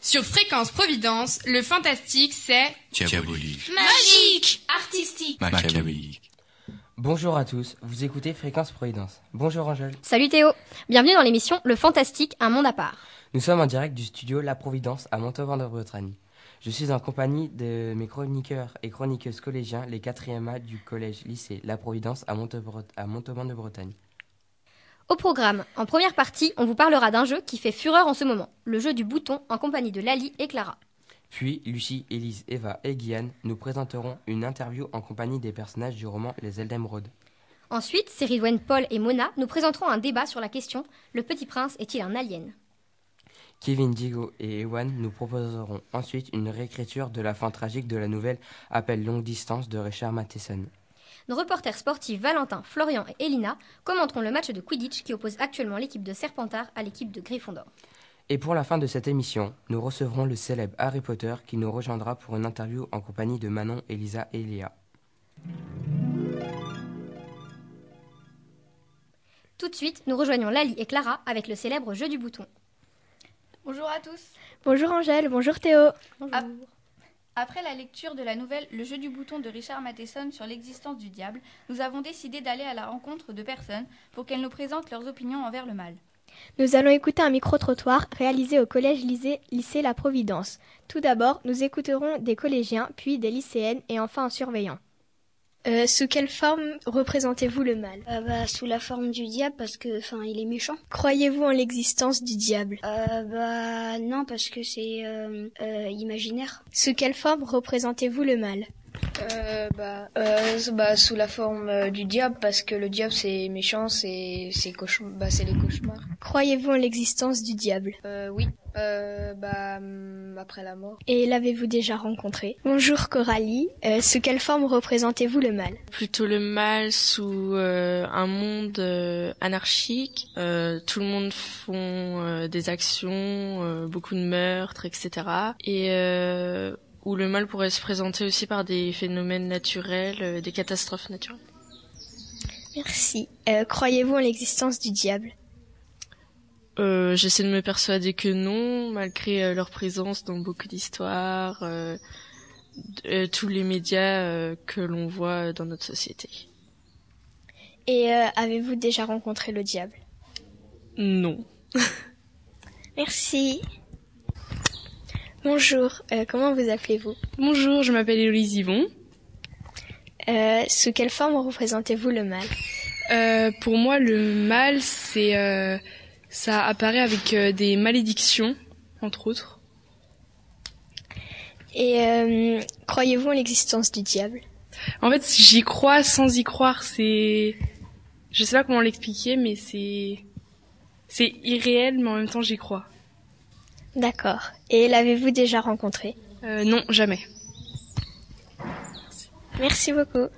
Sur Fréquence Providence, le fantastique, c'est Diabolique. Magique Artistique Machiavélique. Bonjour à tous, vous écoutez Fréquence Providence. Bonjour Angèle. Salut Théo, bienvenue dans l'émission Le Fantastique, un monde à part. Nous sommes en direct du studio La Providence à Montauban-de-Bretagne. Je suis en compagnie de mes chroniqueurs et chroniqueuses collégiens, les 4e A du collège-lycée La Providence à Montauban- à Montauban-de-Bretagne. Au programme, en première partie, on vous parlera d'un jeu qui fait fureur en ce moment, le jeu du bouton en compagnie de Lali et Clara. Puis, Lucie, Élise, Eva et Guyane nous présenteront une interview en compagnie des personnages du roman Les Ailes d'Émeraude. Ensuite, Céridwen, Paul et Mona nous présenteront un débat sur la question Le Petit Prince est-il un alien? Kevin, Diego et Ewan nous proposeront ensuite une réécriture de la fin tragique de la nouvelle Appel longue distance de Richard Matheson. Nos reporters sportifs Valentin, Florian et Elina commenteront le match de Quidditch qui oppose actuellement l'équipe de Serpentard à l'équipe de Gryffondor. Et pour la fin de cette émission, nous recevrons le célèbre Harry Potter qui nous rejoindra pour une interview en compagnie de Manon, Elisa et Léa. Tout de suite, nous rejoignons Lali et Clara avec le célèbre jeu du bouton. Bonjour à tous. Bonjour Angèle, bonjour Théo. Ap- Après la lecture de la nouvelle Le jeu du bouton de Richard Matheson sur l'existence du diable, nous avons décidé d'aller à la rencontre de personnes pour qu'elles nous présentent leurs opinions envers le mal. Nous allons écouter un micro-trottoir réalisé au collège lycée, La Providence. Tout d'abord, nous écouterons des collégiens, puis des lycéennes et enfin un surveillant. Euh, sous quelle forme représentez-vous le mal Euh, bah, sous la forme du diable parce que, enfin, il est méchant. Croyez-vous en l'existence du diable? Euh, bah, non, parce que c'est euh, imaginaire. Sous quelle forme représentez-vous le mal? Euh, bah, euh, bah, sous la forme euh, du diable, parce que le diable c'est méchant, c'est c'est cauchemar, bah, c'est les cauchemars. Croyez-vous en l'existence du diable? Euh, oui. Euh, bah, hum, après la mort. Et l'avez-vous déjà rencontré? Bonjour Coralie, Euh, sous quelle forme représentez-vous le mal? Plutôt le mal sous euh, un monde euh, anarchique. Euh, tout le monde font euh, des actions, euh, beaucoup de meurtres, etc. Et euh, où le mal pourrait se présenter aussi par des phénomènes naturels, euh, des catastrophes naturelles. Merci. Euh, Croyez-vous en l'existence du diable? Euh, J'essaie de me persuader que non, malgré leur présence dans beaucoup d'histoires, euh, tous les médias que l'on voit dans notre société. Et avez-vous déjà rencontré le diable? Non. Merci. Bonjour, euh, comment vous appelez-vous? Bonjour, je m'appelle Héloïse Yvon. Euh, Sous quelle forme représentez-vous le mal Euh, pour moi, le mal, c'est euh, ça apparaît avec euh, des malédictions, entre autres. Et euh, croyez-vous en l'existence du diable? En fait, j'y crois sans y croire. C'est, je sais pas comment l'expliquer, mais c'est, c'est irréel, mais en même temps, j'y crois. D'accord. Et l'avez-vous déjà rencontré? Euh, non, jamais. Merci beaucoup.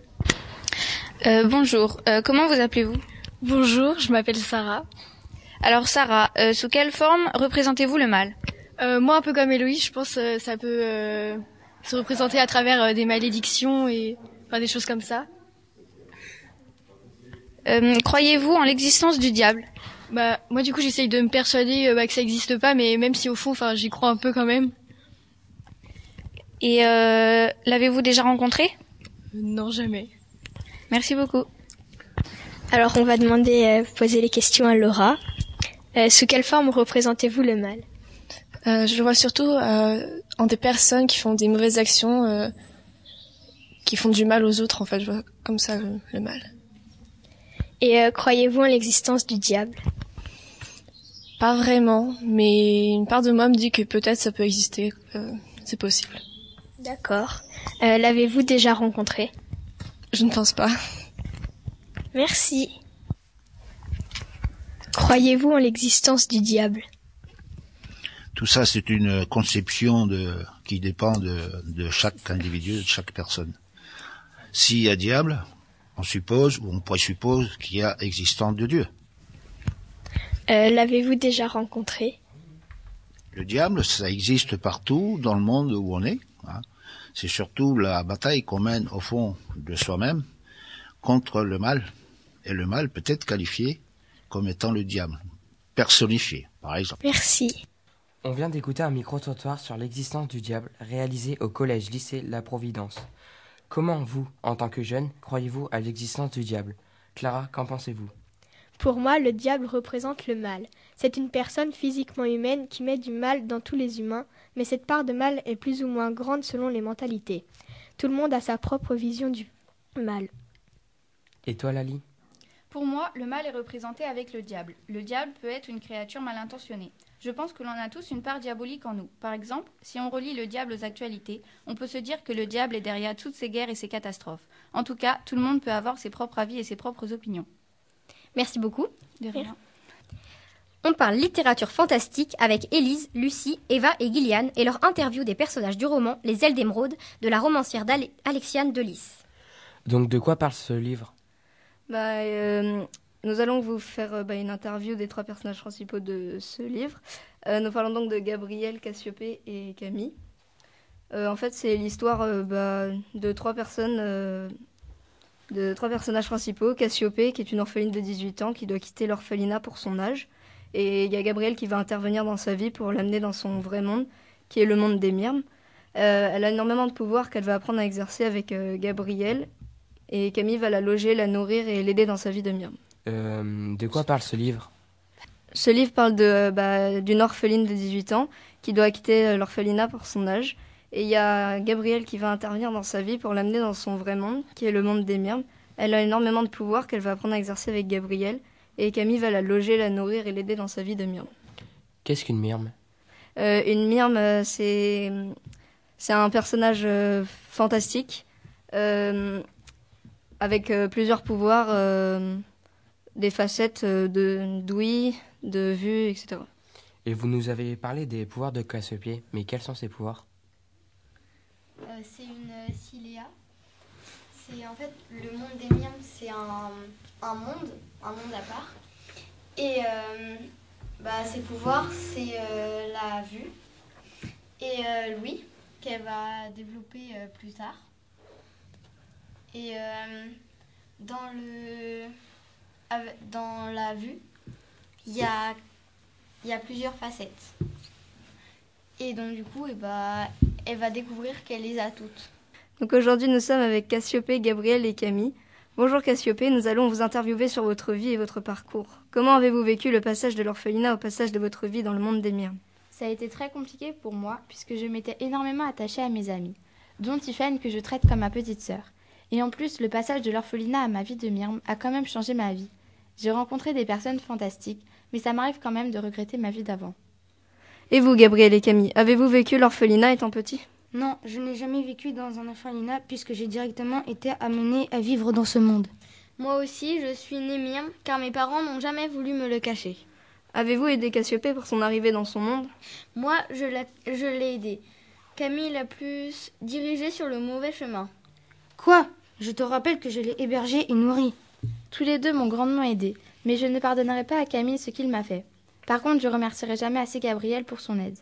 Euh, bonjour, Euh, comment vous appelez-vous? Bonjour, je m'appelle Sarah. Alors Sarah, euh, sous quelle forme représentez-vous le mal Euh, moi, un peu comme Héloïse, je pense que ça peut euh, se représenter à travers euh, des malédictions et enfin, des choses comme ça. Euh, Croyez-vous en l'existence du diable? Bah, moi, du coup, j'essaye de me persuader euh, bah, que ça n'existe pas, mais même si au fond, enfin, j'y crois un peu quand même. Et euh, l'avez-vous déjà rencontré? Non, jamais. Merci beaucoup. Alors on va demander, euh, poser les questions à Laura. Euh, sous quelle forme représentez-vous le mal? Euh, je le vois surtout euh, en des personnes qui font des mauvaises actions, euh, qui font du mal aux autres. En fait, je vois comme ça le, le mal. Et euh, croyez-vous en l'existence du diable? Pas vraiment, mais une part de moi me dit que peut-être ça peut exister. euh, c'est possible. D'accord. Euh, l'avez-vous déjà rencontré? Je ne pense pas. Merci. Croyez-vous en l'existence du diable? Tout ça, c'est une conception de, qui dépend de, de chaque individu, de chaque personne. S'il y a diable, on suppose, ou on présuppose qu'il y a existence de Dieu. Euh, L'avez-vous déjà rencontré? Le diable, ça existe partout dans le monde où on est. hein. C'est surtout la bataille qu'on mène au fond de soi-même contre le mal. Et le mal peut être qualifié comme étant le diable, personnifié, par exemple. Merci. On vient d'écouter un micro-trottoir sur l'existence du diable réalisé au collège-lycée La Providence. Comment vous, en tant que jeune, croyez-vous à l'existence du diable? Clara, qu'en pensez-vous? Pour moi, le diable représente le mal. C'est une personne physiquement humaine qui met du mal dans tous les humains, mais cette part de mal est plus ou moins grande selon les mentalités. Tout le monde a sa propre vision du mal. Et toi, Lali? Pour moi, le mal est représenté avec le diable. Le diable peut être une créature mal intentionnée. Je pense que l'on a tous une part diabolique en nous. Par exemple, si on relie le diable aux actualités, on peut se dire que le diable est derrière toutes ces guerres et ces catastrophes. En tout cas, tout le monde peut avoir ses propres avis et ses propres opinions. Merci beaucoup. De rien. On parle littérature fantastique avec Élise, Lucie, Eva et Gillian et leur interview des personnages du roman Les ailes d'émeraude de la romancière Alexiane Delis. Donc de quoi parle ce livre? Bah, euh, Nous allons vous faire euh, bah, une interview des trois personnages principaux de ce livre. Euh, nous parlons donc de Gabriel, Cassiopée et Camille. Euh, en fait, c'est l'histoire euh, bah, de trois personnes, euh, de trois personnages principaux. Cassiopée, qui est une orpheline de 18 ans, qui doit quitter l'orphelinat pour son âge. Et il y a Gabriel qui va intervenir dans sa vie pour l'amener dans son vrai monde, qui est le monde des myrmes. Euh, elle a énormément de pouvoir qu'elle va apprendre à exercer avec euh, Gabriel. Et Camille va la loger, la nourrir et l'aider dans sa vie de myrme. Euh, De quoi parle ce livre? Ce livre parle de, bah, d'une orpheline de 18 ans qui doit quitter euh, l'orphelinat pour son âge. Et il y a Gabriel qui va intervenir dans sa vie pour l'amener dans son vrai monde, qui est le monde des myrmes. Elle a énormément de pouvoir qu'elle va apprendre à exercer avec Gabriel. Et Camille va la loger, la nourrir et l'aider dans sa vie de myrme. Qu'est-ce qu'une myrme? Euh, une myrme, euh, c'est, c'est un personnage euh, fantastique euh, avec plusieurs pouvoirs, des facettes de d'ouïe, de vue, etc. Et vous nous avez parlé des pouvoirs de Cassiopée, mais quels sont ces pouvoirs? C'est une euh, Ciléa. C'est en fait le monde des myrmes, c'est un, monde, un monde à part. Et euh, bah, ses pouvoirs, c'est euh, la vue et euh, l'ouïe qu'elle va développer euh, plus tard. Et euh, dans le dans la vue, il y a plusieurs facettes. Et donc du coup, eh bah, elle va découvrir qu'elle les a toutes. Donc aujourd'hui, nous sommes avec Cassiopée, Gabriel et Camille. Bonjour Cassiopée, nous allons vous interviewer sur votre vie et votre parcours. Comment avez-vous vécu le passage de l'orphelinat au passage de votre vie dans le monde des myrmes Ça a été très compliqué pour moi puisque je m'étais énormément attachée à mes amis, dont Tiffany que je traite comme ma petite sœur. Et en plus, le passage de l'orphelinat à ma vie de Myrme a quand même changé ma vie. J'ai rencontré des personnes fantastiques, mais ça m'arrive quand même de regretter ma vie d'avant. Et vous, Gabriel et Camille, avez-vous vécu l'orphelinat étant petit? Non, je n'ai jamais vécu dans un orphelinat puisque j'ai directement été amenée à vivre dans ce monde. Moi aussi, je suis née myrme car mes parents n'ont jamais voulu me le cacher. Avez-vous aidé Cassiopée pour son arrivée dans son monde? Moi, je l'ai je l'ai aidé. Camille l'a plus dirigé sur le mauvais chemin. Quoi? Je te rappelle que je l'ai hébergé et nourri. Tous les deux m'ont grandement aidé, mais je ne pardonnerai pas à Camille ce qu'il m'a fait. Par contre, je remercierai jamais assez Gabriel pour son aide.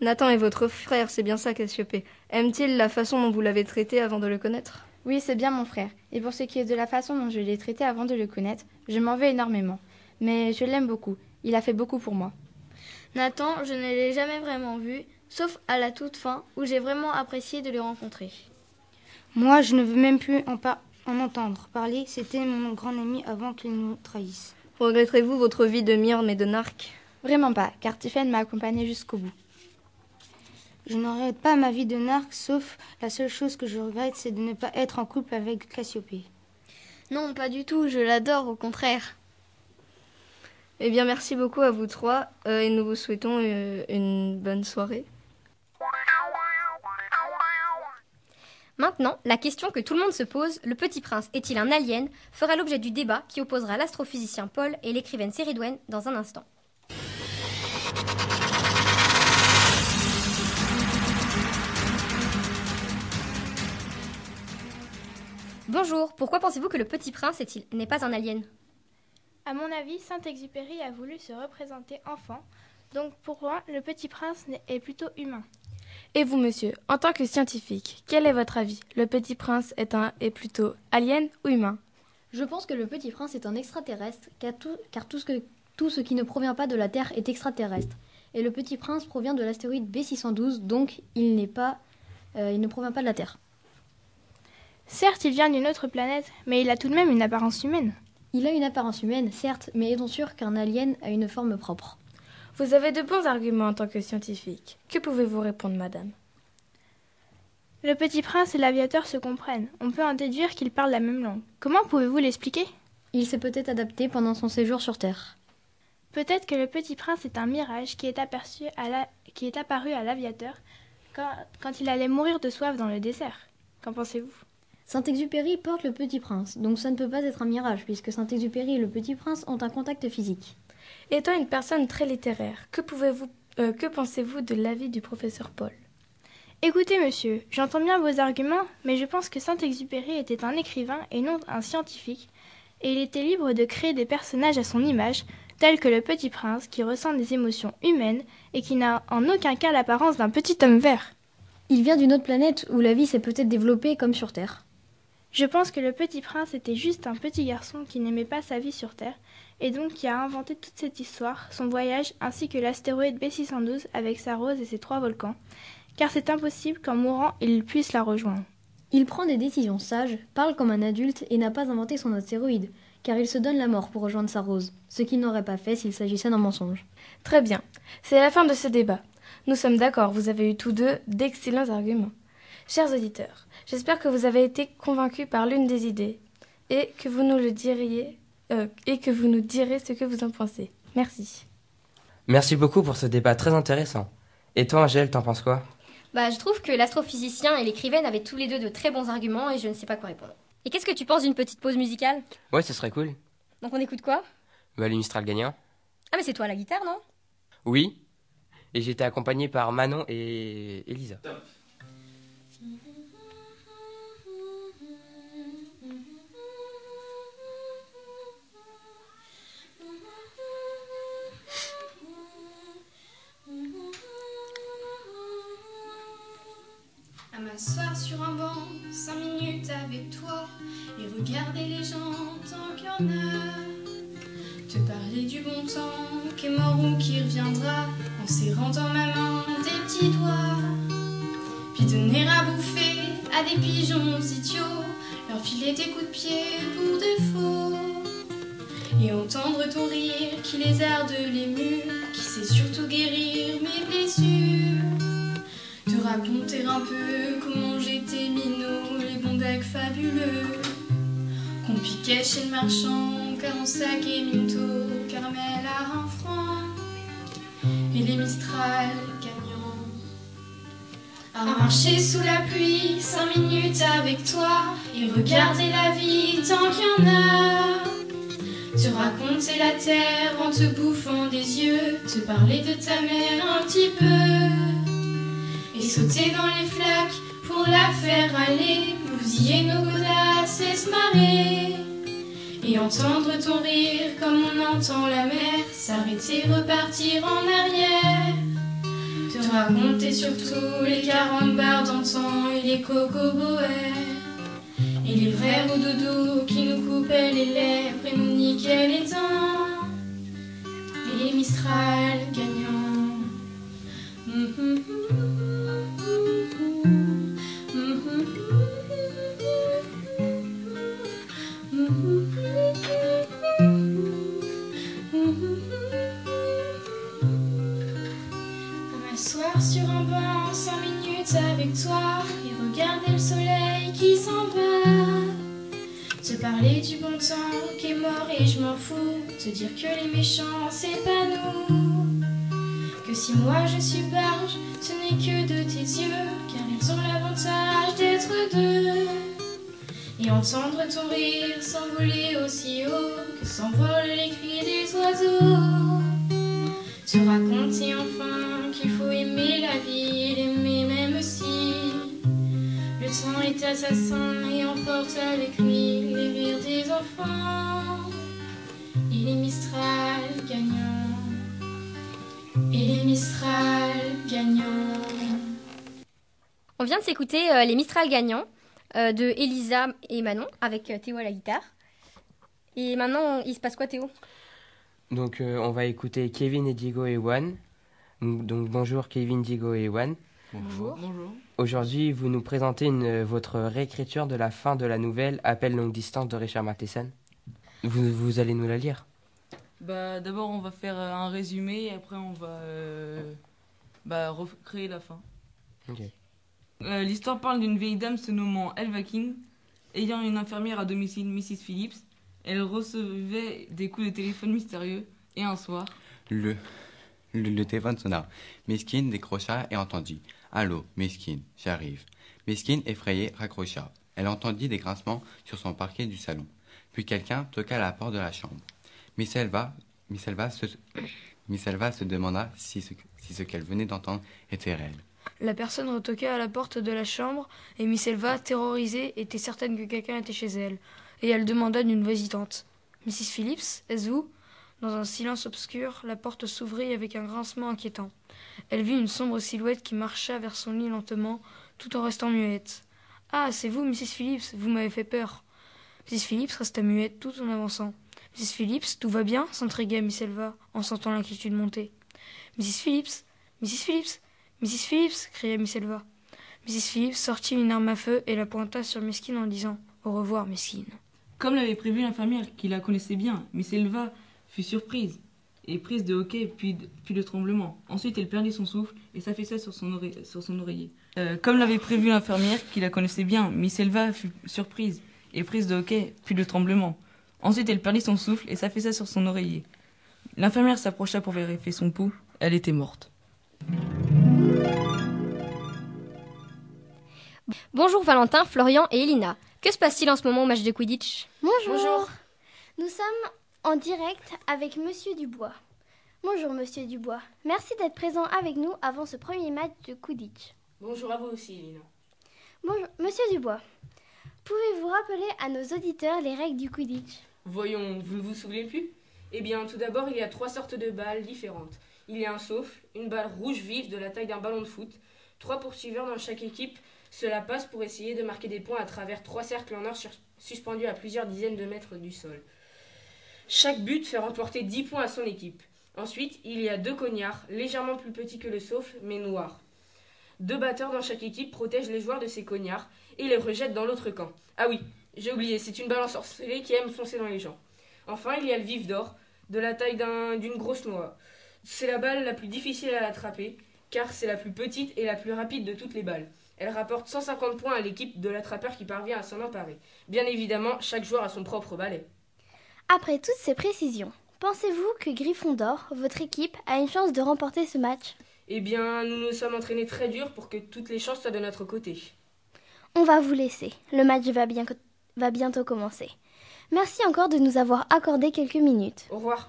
Nathan est votre frère, c'est bien ça, Cassiopée. Aime-t-il la façon dont vous l'avez traité avant de le connaître? Oui, c'est bien mon frère. Et pour ce qui est de la façon dont je l'ai traité avant de le connaître, je m'en vais énormément. Mais je l'aime beaucoup. Il a fait beaucoup pour moi. Nathan, je ne l'ai jamais vraiment vu, sauf à la toute fin où j'ai vraiment apprécié de le rencontrer. Moi, je ne veux même plus en, en entendre parler. C'était mon grand ami avant qu'il nous trahisse. Regretterez-vous votre vie de myrme et de narc Vraiment pas, car Tiffany m'a accompagnée jusqu'au bout. Je ne regrette pas ma vie de narc, sauf la seule chose que je regrette, c'est de ne pas être en couple avec Cassiopée. Non, pas du tout, je l'adore, au contraire. Eh bien, merci beaucoup à vous trois euh, et nous vous souhaitons euh, une bonne soirée. Maintenant, la question que tout le monde se pose, le petit prince est-il un alien, fera l'objet du débat qui opposera l'astrophysicien Paul et l'écrivaine Séridwen dans un instant. Bonjour, pourquoi pensez-vous que le petit prince n'est pas un alien? À mon avis, Saint-Exupéry a voulu se représenter enfant, donc pour moi, le petit prince est plutôt humain. Et vous, monsieur, en tant que scientifique, quel est votre avis? Le petit prince est, un, est plutôt alien ou humain? Je pense que le petit prince est un extraterrestre, car tout, car tout ce, que, tout ce qui ne provient pas de la Terre est extraterrestre. Et le petit prince provient de l'astéroïde B612, donc il n'est pas, euh, il ne provient pas de la Terre. Certes, il vient d'une autre planète, mais il a tout de même une apparence humaine. Il a une apparence humaine, certes, mais est-on sûr qu'un alien a une forme propre? Vous avez de bons arguments en tant que scientifique. Que pouvez-vous répondre, madame? Le petit prince et l'aviateur se comprennent. On peut en déduire qu'ils parlent la même langue. Comment pouvez-vous l'expliquer? Il s'est peut-être adapté pendant son séjour sur Terre. Peut-être que le petit prince est un mirage qui est, aperçu à la... qui est apparu à l'aviateur quand... quand il allait mourir de soif dans le désert. Qu'en pensez-vous? Saint-Exupéry porte le petit prince, donc ça ne peut pas être un mirage, puisque Saint-Exupéry et le petit prince ont un contact physique. Étant une personne très littéraire, que, pouvez-vous, euh, que pensez-vous de l'avis du professeur Paul? Écoutez, monsieur, j'entends bien vos arguments, mais je pense que Saint-Exupéry était un écrivain et non un scientifique, et il était libre de créer des personnages à son image, tels que le petit prince qui ressent des émotions humaines et qui n'a en aucun cas l'apparence d'un petit homme vert. Il vient d'une autre planète où la vie s'est peut-être développée comme sur Terre. Je pense que le petit prince était juste un petit garçon qui n'aimait pas sa vie sur Terre, et donc qui a inventé toute cette histoire, son voyage, ainsi que l'astéroïde B612 avec sa rose et ses trois volcans, car c'est impossible qu'en mourant il puisse la rejoindre. Il prend des décisions sages, parle comme un adulte et n'a pas inventé son astéroïde, car il se donne la mort pour rejoindre sa rose, ce qu'il n'aurait pas fait s'il s'agissait d'un mensonge. Très bien, c'est la fin de ce débat. Nous sommes d'accord, vous avez eu tous deux d'excellents arguments. Chers auditeurs, j'espère que vous avez été convaincus par l'une des idées et que vous nous le diriez euh, et que vous nous direz ce que vous en pensez. Merci. Merci beaucoup pour ce débat très intéressant. Et toi, Angèle, t'en penses quoi? Bah, je trouve que l'astrophysicien et l'écrivaine avaient tous les deux de très bons arguments et je ne sais pas quoi répondre. Et qu'est-ce que tu penses d'une petite pause musicale? Ouais, ce serait cool. Donc on écoute quoi? Bah, les Mistral gagnants. Ah, mais c'est toi la guitare, non? Oui. Et j'étais accompagné par Manon et Elisa. M'asseoir sur un banc, cinq minutes avec toi, et regarder les gens tant qu'il y en a. Te parler du bon temps qui est mort ou qui reviendra, en serrant dans ma main tes petits doigts. Puis donner à bouffer à des pigeons idiots, leur filer des coups de pied pour de. Et entendre ton rire qui les arde les murs, qui sait surtout guérir mes blessures. Te raconter un peu comment j'étais minot, les bons becs fabuleux. Qu'on piquait chez le marchand, car on sac et minto, caramel à un franc. Et les Mistral gagnants. À marcher sous la pluie, cinq minutes avec toi, et regarder la vie tant qu'il y en a. Te raconter la terre en te bouffant des yeux, te parler de ta mère un petit peu. Et sauter dans les flaques pour la faire aller, bousiller nos godasses et se marrer. Et entendre ton rire comme on entend la mer, s'arrêter, repartir en arrière. Te raconter surtout les 40 bars d'antan et les cocoboères. Et les vrais doudous qui nous coupaient les lèvres et nous niquaient les dents. Et les Mistral gagnants. Mhm. À et regarder le soleil qui s'en va. Te parler du bon temps qui est mort et je m'en fous. Te dire que les méchants c'est pas nous. Que si moi je suis barge, ce n'est que de tes yeux, car ils ont l'avantage d'être deux. Et entendre ton rire s'envoler aussi haut que s'envolent les cris des oiseaux. Te raconter enfin qu'il faut aimer la vie le temps est assassin et emporte avec lui les rires des enfants. Et les Mistral gagnants. Et les Mistral gagnants. On vient de s'écouter euh, les Mistral gagnants euh, de Elisa et Manon avec euh, Théo à la guitare. Et maintenant, il se passe quoi Théo? Donc, euh, on va écouter Kevin et Diego et Juan Donc, bonjour Kevin, Diego et Ewan. Bonjour. Bonjour. Aujourd'hui, vous nous présentez une, votre réécriture de la fin de la nouvelle Appel longue distance de Richard Matheson. Vous, vous allez nous la lire Bah, d'abord, on va faire euh, un résumé et après, on va euh, bah, recréer la fin. Ok. Euh, L'histoire parle d'une vieille dame se nommant Elva King, ayant une infirmière à domicile, Mrs. Phillips. Elle recevait des coups de téléphone mystérieux et un soir. Le, le, téléphone sonna. Meskin décrocha et entendit Allô, Meskin, j'arrive. Meskin, effrayée, raccrocha. Elle entendit des grincements sur son parquet du salon. Puis quelqu'un toqua à la porte de la chambre. Miss Elva, se, se demanda si ce, si ce qu'elle venait d'entendre était réel. La personne retoqua à la porte de la chambre et Miss Elva, terrorisée, était certaine que quelqu'un était chez elle. Et elle demanda d'une voix hésitante Mrs. Phillips, est-ce vous Dans un silence obscur, la porte s'ouvrit avec un grincement inquiétant. Elle vit une sombre silhouette qui marcha vers son lit lentement, tout en restant muette. Ah, c'est vous, Mrs. Phillips, vous m'avez fait peur. Mrs. Phillips resta muette tout en avançant. Mrs. Phillips, tout va bien? s'intrigua Miss Elva, en sentant l'inquiétude monter. Mrs. Phillips, Mrs. Phillips, Mrs. Phillips cria Miss Elva. Mrs. Phillips sortit une arme à feu et la pointa sur Mesquine en disant Au revoir, Mesquine. Comme l'avait prévu l'infirmière, qui la connaissait bien, Miss Elva fut surprise et prise de hoquet puis de, puis de tremblement. Ensuite, elle perdit son souffle et s'affaissa sur, son oreiller- sur son oreiller. Euh, comme l'avait prévu l'infirmière, qui la connaissait bien, Miss Elva fut surprise et prise de hoquet puis de tremblement. Ensuite, elle perdit son souffle et s'affaissa sur son oreiller. L'infirmière s'approcha pour vérifier son pouls. Elle était morte. Bonjour Valentin, Florian et Elina. Que se passe-t-il en ce moment au match de Quidditch? Bonjour. Nous sommes en direct avec Monsieur Dubois. Bonjour Monsieur Dubois. Merci d'être présent avec nous avant ce premier match de Quidditch. Bonjour à vous aussi, Elina. Bonjour Monsieur Dubois. Pouvez-vous rappeler à nos auditeurs les règles du Quidditch Voyons, vous ne vous souvenez plus? Eh bien, tout d'abord, il y a trois sortes de balles différentes. Il y a un souffle, une balle rouge vive de la taille d'un ballon de foot, trois poursuiveurs dans chaque équipe. Cela passe pour essayer de marquer des points à travers trois cercles en or suspendus à plusieurs dizaines de mètres du sol. Chaque but fait remporter 10 points à son équipe. Ensuite, il y a deux cognards, légèrement plus petits que le souffle, mais noirs. Deux batteurs dans chaque équipe protègent les joueurs de ces cognards et les rejettent dans l'autre camp. Ah oui, j'ai oublié, c'est une balle ensorcelée qui aime foncer dans les gens. Enfin, il y a le vif d'or, de la taille d'un- d'une grosse noix. C'est la balle la plus difficile à attraper, car c'est la plus petite et la plus rapide de toutes les balles. Elle rapporte 150 points à l'équipe de l'attrapeur qui parvient à s'en emparer. Bien évidemment, chaque joueur a son propre balai. Après toutes ces précisions, pensez-vous que Gryffondor, votre équipe, a une chance de remporter ce match? Eh bien, nous nous sommes entraînés très dur pour que toutes les chances soient de notre côté. On va vous laisser. Le match va, bien- va bientôt commencer. Merci encore de nous avoir accordé quelques minutes. Au revoir.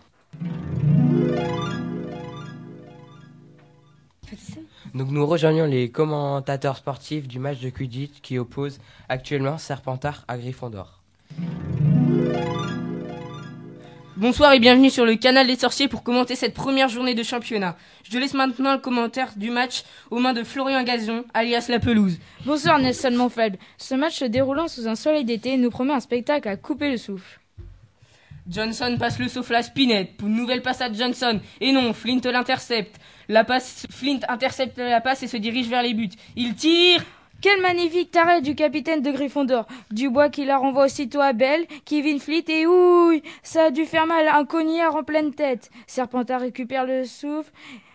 Donc nous rejoignons les commentateurs sportifs du match de Quidditch qui oppose actuellement Serpentard à Gryffondor. Bonsoir et bienvenue sur le canal des sorciers pour commenter cette première journée de championnat. Je laisse maintenant le commentaire du match aux mains de Florian Gazon, alias La Pelouse. Bonsoir Nelson Monfeld. Ce match se déroulant sous un soleil d'été nous promet un spectacle à couper le souffle. Johnson passe le souffle à Spinette. Pour une nouvelle passe à Johnson. Et non, Flint l'intercepte. La passe, Flint intercepte la passe et se dirige vers les buts. Il tire Quel magnifique arrêt du capitaine de Gryffondor. Dubois qui la renvoie aussitôt à Belle, Kevin Fleet et ouille, ça a dû faire mal, un cognard en pleine tête. Serpentard récupère le souffle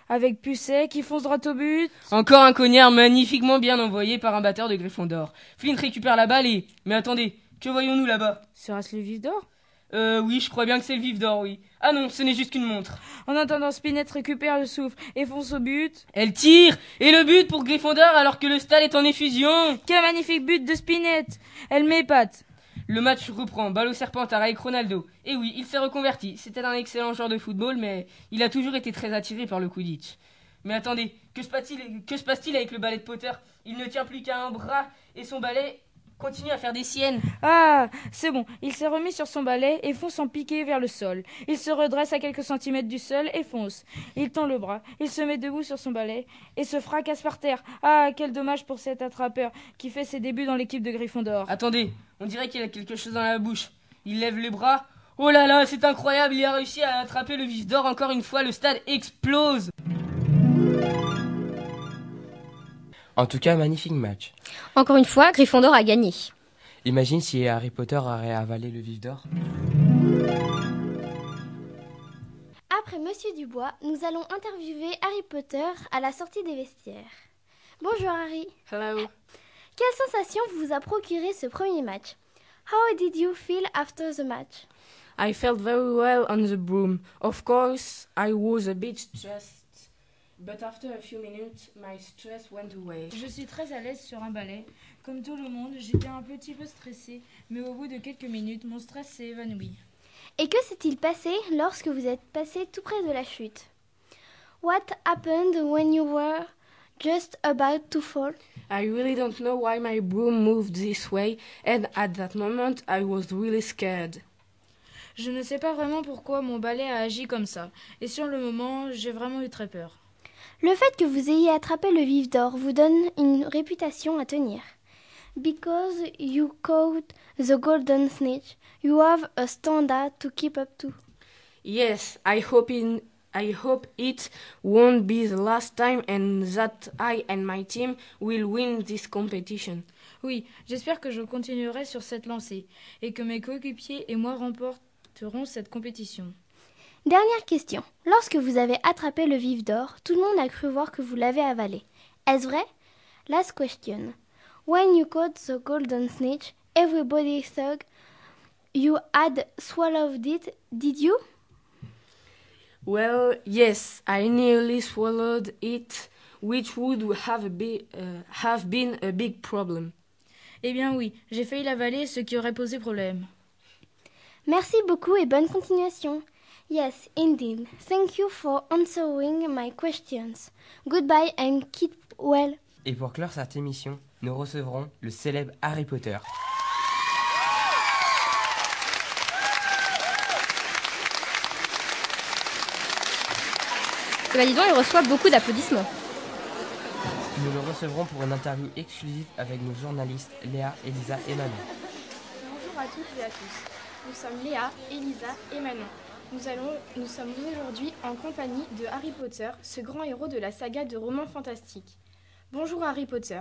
avec Pucet qui fonce droit au but. Encore un cognard magnifiquement bien envoyé par un batteur de Gryffondor. Flint récupère la balle et... Mais attendez, que voyons-nous là-bas? Sera-ce le vif d'or? Euh, oui, je crois bien que c'est le vif d'or, oui. Ah non, ce n'est juste qu'une montre. En attendant, Spinette récupère le souffle et fonce au but. Elle tire Et le but pour Gryffondor alors que le stade est en effusion Quel magnifique but de Spinette Elle m'épate. Le match reprend, balle au Serpentard avec Ronaldo. Et oui, il s'est reconverti. C'était un excellent joueur de football, mais il a toujours été très attiré par le Quidditch. Mais attendez, que se passe-t-il que se passe-t-il avec le balai de Potter? Il ne tient plus qu'à un bras et son balai continue à faire des siennes. Ah, c'est bon. Il s'est remis sur son balai et fonce en piqué vers le sol. Il se redresse à quelques centimètres du sol et fonce. Il tend le bras. Il se met debout sur son balai et se fracasse par terre. Ah, quel dommage pour cet attrapeur qui fait ses débuts dans l'équipe de Gryffondor. Attendez, on dirait qu'il a quelque chose dans la bouche. Il lève les bras. Oh là là, c'est incroyable, il a réussi à attraper le vif d'or encore une fois, le stade explose. En tout cas, magnifique match. Encore une fois, Gryffondor a gagné. Imagine si Harry Potter aurait avalé le vif d'or. Après Monsieur Dubois, nous allons interviewer Harry Potter à la sortie des vestiaires. Bonjour Harry. Hello. Quelle sensation vous a procuré ce premier match? How did you feel after the match? I felt very well on the broom. Of course, I was a bit stressed, but after a few minutes, my stress went away. Je suis très à l'aise sur un balai. Comme tout le monde, j'étais un petit peu stressée, mais au bout de quelques minutes, mon stress s'est évanoui. Et que s'est-il passé lorsque vous êtes passé tout près de la chute? What happened when you were just about to fall? I really don't know why my broom moved this way, and at that moment, I was really scared. Je ne sais pas vraiment pourquoi mon balai a agi comme ça, et sur le moment, j'ai vraiment eu très peur. Le fait que vous ayez attrapé le vif d'or vous donne une réputation à tenir. Because you caught the golden snitch, you have a standard to keep up to. Yes, I hope in I hope it won't be the last time and that I and my team will win this competition. Oui, j'espère que je continuerai sur cette lancée et que mes coéquipiers et moi remporterons cette compétition. Dernière question. Lorsque vous avez attrapé le vif d'or, tout le monde a cru voir que vous l'avez avalé. Est-ce vrai? Last question. When you caught the golden snitch, everybody thought you had swallowed it, did you? Well, yes, I nearly swallowed it, which would have, be, uh, have been a big problem. Eh bien oui, j'ai failli l'avaler, ce qui aurait posé problème. Merci beaucoup et bonne continuation. Yes, indeed. Thank you for answering my questions. Goodbye and keep well. Et pour clore cette émission, nous recevrons le célèbre Harry Potter. Eh ben dis donc, il reçoit beaucoup d'applaudissements. Nous le recevrons pour une interview exclusive avec nos journalistes Léa, Elisa et Manon. Bonjour à toutes et à tous. Nous sommes Léa, Elisa et Manon. Nous, sommes aujourd'hui en compagnie de Harry Potter, ce grand héros de la saga de romans fantastiques. Bonjour Harry Potter.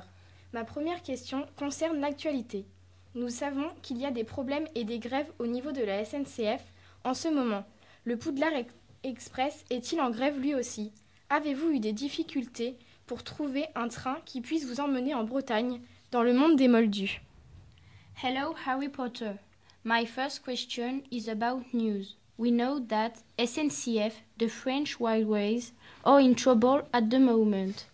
Ma première question concerne l'actualité. Nous savons qu'il y a des problèmes et des grèves au niveau de la SNCF en ce moment. Le Poudlard Express est-il en grève lui aussi? Avez-vous eu des difficultés pour trouver un train qui puisse vous emmener en Bretagne, dans le monde des Moldus? Hello, Harry Potter. My first question is about news. We know that SNCF, the French Railways, are in trouble at the moment.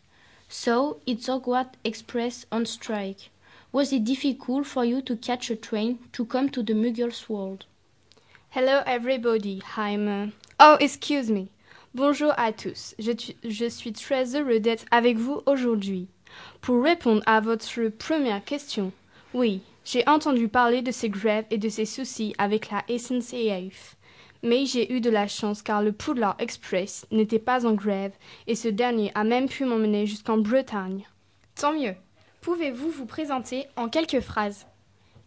So it's Hogwarts Express on strike. Was it difficult for you to catch a train to come to the Muggles world? Hello everybody, I'm... uh, Oh, excuse me. Bonjour à tous. Je, je suis très heureux d'être avec vous aujourd'hui. Pour répondre à votre première question, oui, j'ai entendu parler de ces grèves et de ces soucis avec la SNCF. Mais j'ai eu de la chance car le Poudlard Express n'était pas en grève et ce dernier a même pu m'emmener jusqu'en Bretagne. Tant mieux. Pouvez-vous vous présenter en quelques phrases?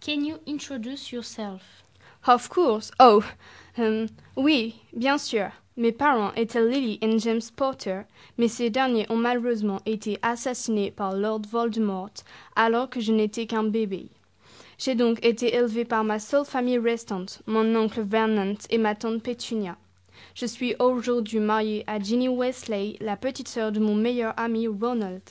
Can you introduce yourself? Of course. Oh, hum, oui, bien sûr. Mes parents étaient Lily et James Potter, mais ces derniers ont malheureusement été assassinés par Lord Voldemort alors que je n'étais qu'un bébé. J'ai donc été élevée par ma seule famille restante, mon oncle Vernon et ma tante Pétunia. Je suis aujourd'hui mariée à Ginny Wesley, la petite sœur de mon meilleur ami Ronald.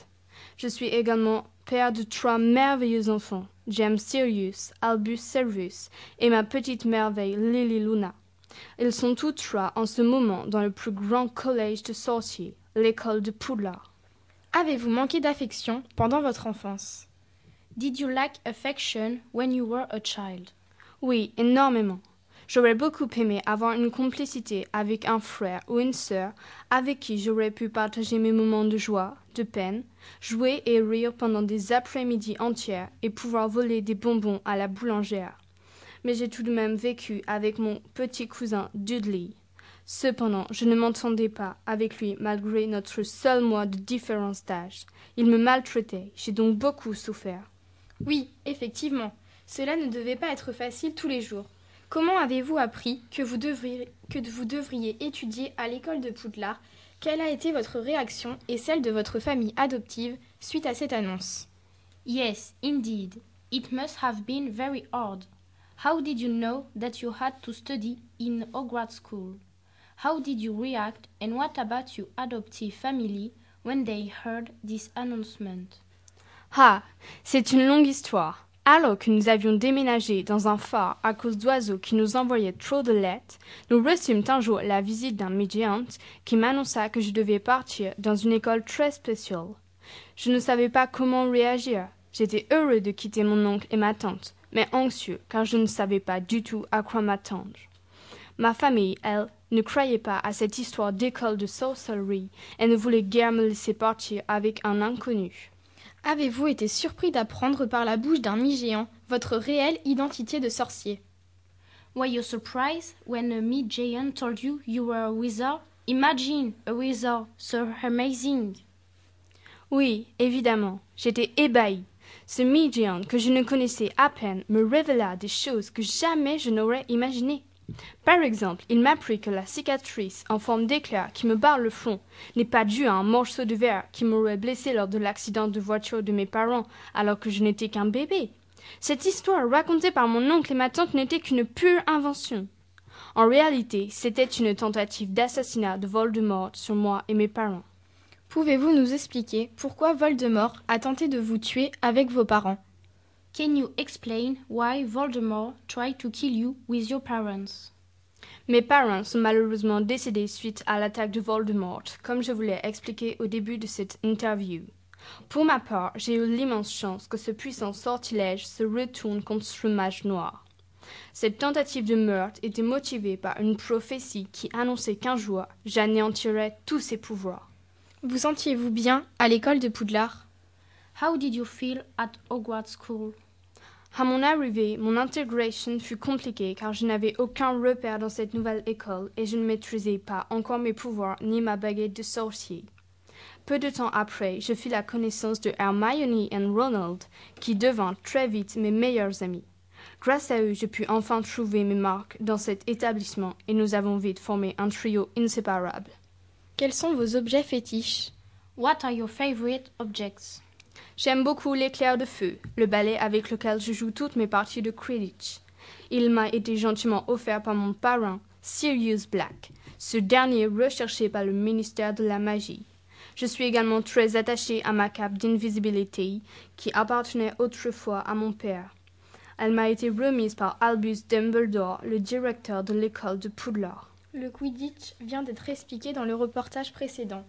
Je suis également père de trois merveilleux enfants, James Sirius, Albus Severus et ma petite merveille Lily Luna. Ils sont tous trois en ce moment dans le plus grand collège de sorciers, l'école de Poudlard. Avez-vous manqué d'affection pendant votre enfance? Did you lack affection when you were a child? Oui, énormément. J'aurais beaucoup aimé avoir une complicité avec un frère ou une sœur avec qui j'aurais pu partager mes moments de joie, de peine, jouer et rire pendant des après-midi entières et pouvoir voler des bonbons à la boulangère. Mais j'ai tout de même vécu avec mon petit cousin Dudley. Cependant, je ne m'entendais pas avec lui malgré notre seul mois de différence d'âge. Il me maltraitait, j'ai donc beaucoup souffert. Oui, effectivement, cela ne devait pas être facile tous les jours. Comment avez-vous appris que vous devriez, étudier à l'école de Poudlard? Quelle a été votre réaction et celle de votre famille adoptive suite à cette annonce? Yes, indeed. It must have been very hard. How did you know that you had to study in Hogwarts School? How did you react and what about your adoptive family when they heard this announcement? Ah, c'est une longue histoire. Alors que nous avions déménagé dans un phare à cause d'oiseaux qui nous envoyaient trop de lettres, nous reçûmes un jour la visite d'un médiant qui m'annonça que je devais partir dans une école très spéciale. Je ne savais pas comment réagir. J'étais heureux de quitter mon oncle et ma tante, mais anxieux car je ne savais pas du tout à quoi m'attendre. Ma famille, elle, ne croyait pas à cette histoire d'école de sorcellerie et ne voulait guère me laisser partir avec un inconnu. Avez-vous été surpris d'apprendre par la bouche d'un mi-géant votre réelle identité de sorcier? Were you surprised when a meat giant told you you were a wizard? Imagine a wizard so amazing. Oui, évidemment, j'étais ébahie. Ce mi-géant que je ne connaissais à peine me révéla des choses que jamais je n'aurais imaginées. Par exemple, il m'apprit que la cicatrice en forme d'éclair qui me barre le front n'est pas due à un morceau de verre qui m'aurait blessé lors de l'accident de voiture de mes parents alors que je n'étais qu'un bébé. Cette histoire racontée par mon oncle et ma tante n'était qu'une pure invention. En réalité, c'était une tentative d'assassinat de Voldemort sur moi et mes parents. Pouvez-vous nous expliquer pourquoi Voldemort a tenté de vous tuer avec vos parents? Can you explain why Voldemort tried to kill you with your parents? Mes parents sont malheureusement décédés suite à l'attaque de Voldemort, comme je vous l'ai expliqué au début de cette interview. Pour ma part, j'ai eu l'immense chance que ce puissant sortilège se retourne contre le mage noir. Cette tentative de meurtre était motivée par une prophétie qui annonçait qu'un jour j'anéantirais tous ses pouvoirs. Vous sentiez-vous bien à l'école de Poudlard? How did you feel at Hogwarts School? À mon arrivée, mon intégration fut compliquée car je n'avais aucun repère dans cette nouvelle école et je ne maîtrisais pas encore mes pouvoirs ni ma baguette de sorcier. Peu de temps après, je fis la connaissance de Hermione et Ronald, qui devinrent très vite mes meilleurs amis. Grâce à eux, je pus enfin trouver mes marques dans cet établissement et nous avons vite formé un trio inséparable. Quels sont vos objets fétiches? What are your favorite objects? J'aime beaucoup l'éclair de feu, le balai avec lequel je joue toutes mes parties de Quidditch. Il m'a été gentiment offert par mon parrain, Sirius Black, ce dernier recherché par le ministère de la magie. Je suis également très attaché à ma cape d'invisibilité qui appartenait autrefois à mon père. Elle m'a été remise par Albus Dumbledore, le directeur de l'école de Poudlard. Le Quidditch vient d'être expliqué dans le reportage précédent.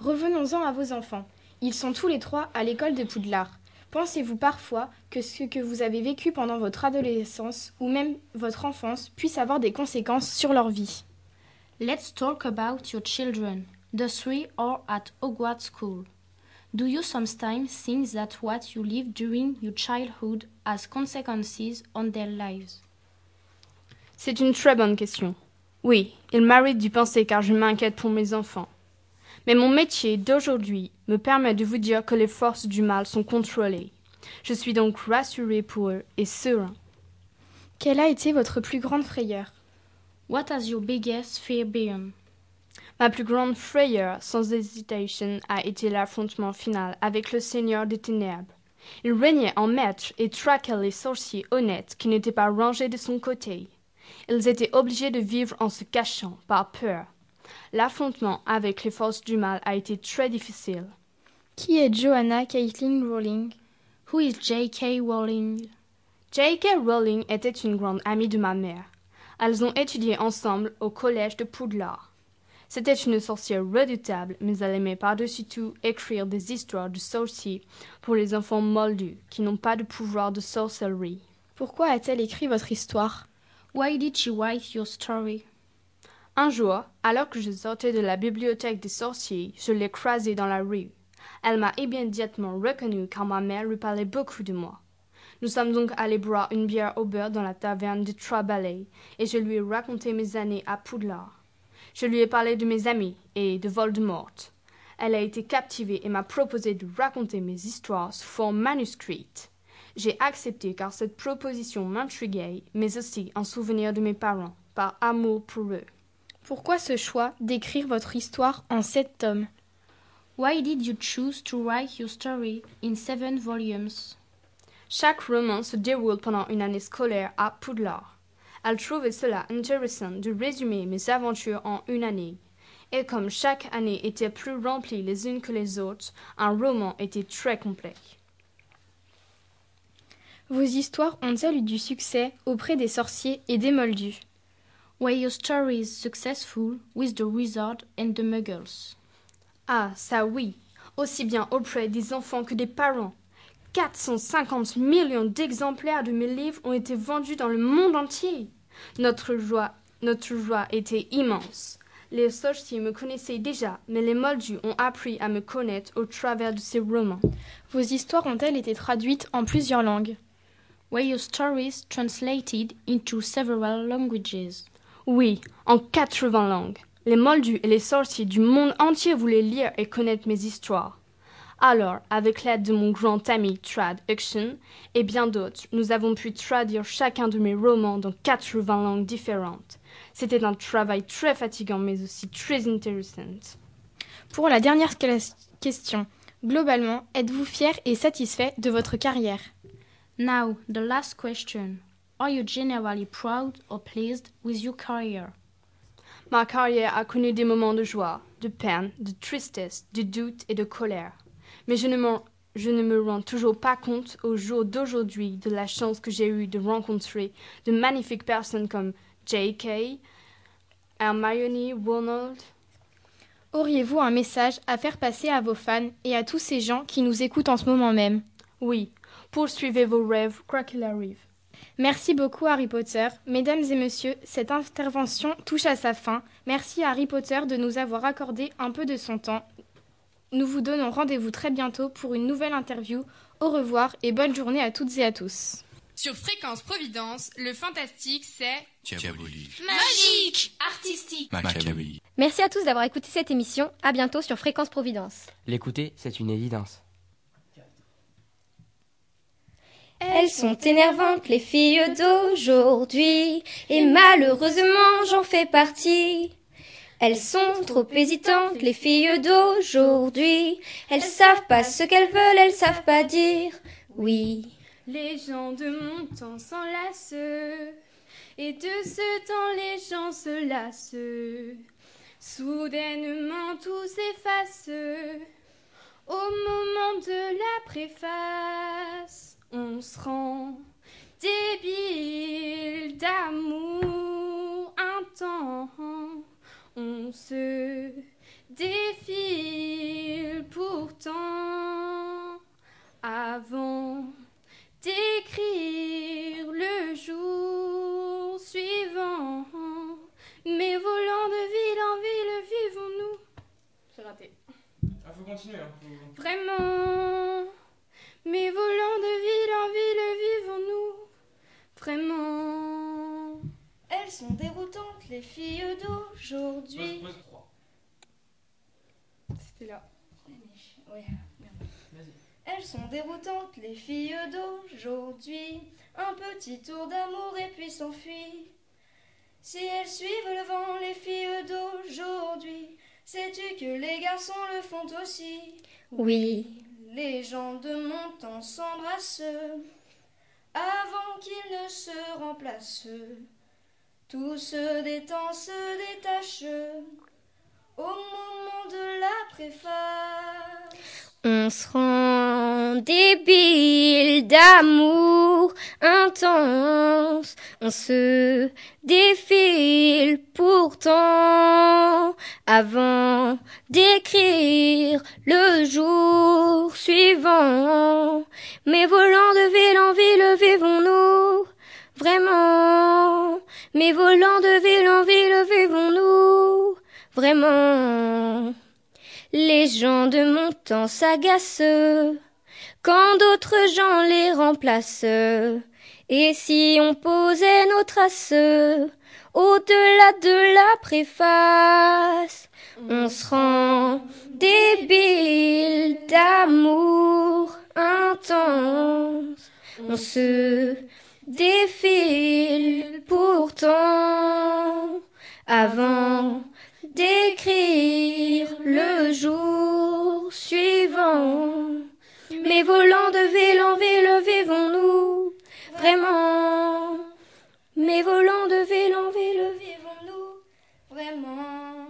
Revenons-en à vos enfants. Ils sont tous les trois à l'école de Poudlard. Pensez-vous parfois que ce que vous avez vécu pendant votre adolescence ou même votre enfance puisse avoir des conséquences sur leur vie? Let's talk about your children. The three are at Hogwarts School. Do you sometimes think that what you lived during your childhood has consequences on their lives? C'est une très bonne question. Oui, il m'arrive d'y penser car je m'inquiète pour mes enfants. Mais mon métier d'aujourd'hui me permet de vous dire que les forces du mal sont contrôlées. Je suis donc rassuré pour eux et serein. Quelle a été votre plus grande frayeur? What has your biggest fear been? Ma plus grande frayeur, sans hésitation, a été l'affrontement final avec le Seigneur des Ténèbres. Il régnait en maître et traquait les sorciers honnêtes qui n'étaient pas rangés de son côté. Ils étaient obligés de vivre en se cachant, par peur. L'affrontement avec les forces du mal a été très difficile. Qui est Joanna Caitlin Rowling? Who is J.K. Rowling? J.K. Rowling était une grande amie de ma mère. Elles ont étudié ensemble au collège de Poudlard. C'était une sorcière redoutable, mais elle aimait par-dessus tout écrire des histoires de sorciers pour les enfants moldus qui n'ont pas de pouvoir de sorcellerie. Pourquoi a-t-elle écrit votre histoire? Why did she write your story? Un jour, alors que je sortais de la bibliothèque des sorciers, je l'ai croisée dans la rue. Elle m'a immédiatement reconnue car ma mère lui parlait beaucoup de moi. Nous sommes donc allés boire une bière au beurre dans la taverne de Trois et je lui ai raconté mes années à Poudlard. Je lui ai parlé de mes amis et de Voldemort. Elle a été captivée et m'a proposé de raconter mes histoires sous forme manuscrite. J'ai accepté car cette proposition m'intriguait, mais aussi en souvenir de mes parents, par amour pour eux. Pourquoi ce choix d'écrire votre histoire en sept tomes? Why did you choose to write your story in seven volumes? Chaque roman se déroule pendant une année scolaire à Poudlard. Elle trouvait cela intéressant de résumer mes aventures en une année. Et comme chaque année était plus remplie les unes que les autres, un roman était très complet. Vos histoires ont-elles eu du succès auprès des sorciers et des moldus? Were your stories successful with the wizard and the muggles? Ah, ça oui, aussi bien auprès des enfants que des parents. 450 millions d'exemplaires de mes livres ont été vendus dans le monde entier. Notre joie, notre joie était immense. Les sorciers me connaissaient déjà, mais les moldus ont appris à me connaître au travers de ces romans. Vos histoires ont-elles été traduites en plusieurs langues? Were your stories translated into several languages? Oui, en 80 langues. Les moldus et les sorciers du monde entier voulaient lire et connaître mes histoires. Alors, avec l'aide de mon grand ami Trad Uxon et bien d'autres, nous avons pu traduire chacun de mes romans dans 80 langues différentes. C'était un travail très fatigant mais aussi très intéressant. Pour la dernière question, globalement, êtes-vous fier et satisfait de votre carrière? Now, the last question. Are you generally proud or pleased with your career? Ma carrière a connu des moments de joie, de peine, de tristesse, de doute et de colère. Mais je ne, je ne me rends toujours pas compte au jour d'aujourd'hui de la chance que j'ai eue de rencontrer de magnifiques personnes comme J.K., Hermione, Ronald. Auriez-vous un message à faire passer à vos fans et à tous ces gens qui nous écoutent en ce moment même? Oui, poursuivez vos rêves, quoi qu'il arrive. Merci beaucoup Harry Potter. Mesdames et messieurs, cette intervention touche à sa fin. Merci à Harry Potter de nous avoir accordé un peu de son temps. Nous vous donnons rendez-vous très bientôt pour une nouvelle interview. Au revoir et bonne journée à toutes et à tous. Sur Fréquence Providence, le fantastique c'est diabolique, magique, artistique, macabre. Merci à tous d'avoir écouté cette émission. À bientôt sur Fréquence Providence. L'écouter, c'est une évidence. Elles sont énervantes, les filles d'aujourd'hui, et malheureusement j'en fais partie. Elles sont trop hésitantes, les filles d'aujourd'hui. Elles savent pas ce qu'elles veulent, elles savent pas dire oui. Les gens de mon temps s'enlacent, et de ce temps les gens se lassent. Soudainement tout s'efface, au moment de la préface. On se rend débile d'amour intense. On se défile pourtant avant d'écrire le jour suivant. Mais volant de ville en ville, vivons-nous. J'ai raté. Ah, faut continuer. Hein, faut... Vraiment. Mais volant de ville en ville, vivons-nous. Vraiment. Elles sont déroutantes, les filles d'aujourd'hui. C'était là. Ouais. Elles sont déroutantes, les filles d'aujourd'hui. Un petit tour d'amour et puis s'enfuit. Si elles suivent le vent, les filles d'aujourd'hui, sais-tu que les garçons le font aussi? Oui. Les gens de mon temps s'embrassent avant qu'ils ne se remplacent. Tout se détend, se détache au moment de la préface. On se rend débile d'amour intense. On se défile pourtant avant d'écrire le jour suivant. Mais volant vraiment? Mais volant de ville en ville, vivons-nous? Vraiment? Les gens de mon temps s'agacent quand d'autres gens les remplacent. Et si on posait nos traces au-delà de la préface, on se rend débile d'amour intense. On se défile pourtant avant d'écrire le jour suivant. Mais volant de ville en ville, vivons-nous vraiment? Mais volant de ville en ville, vivons-nous vraiment?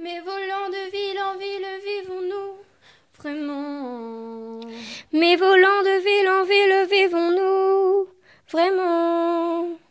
Mais volant de ville en ville, vivons-nous vraiment? Mais volant Vraiment.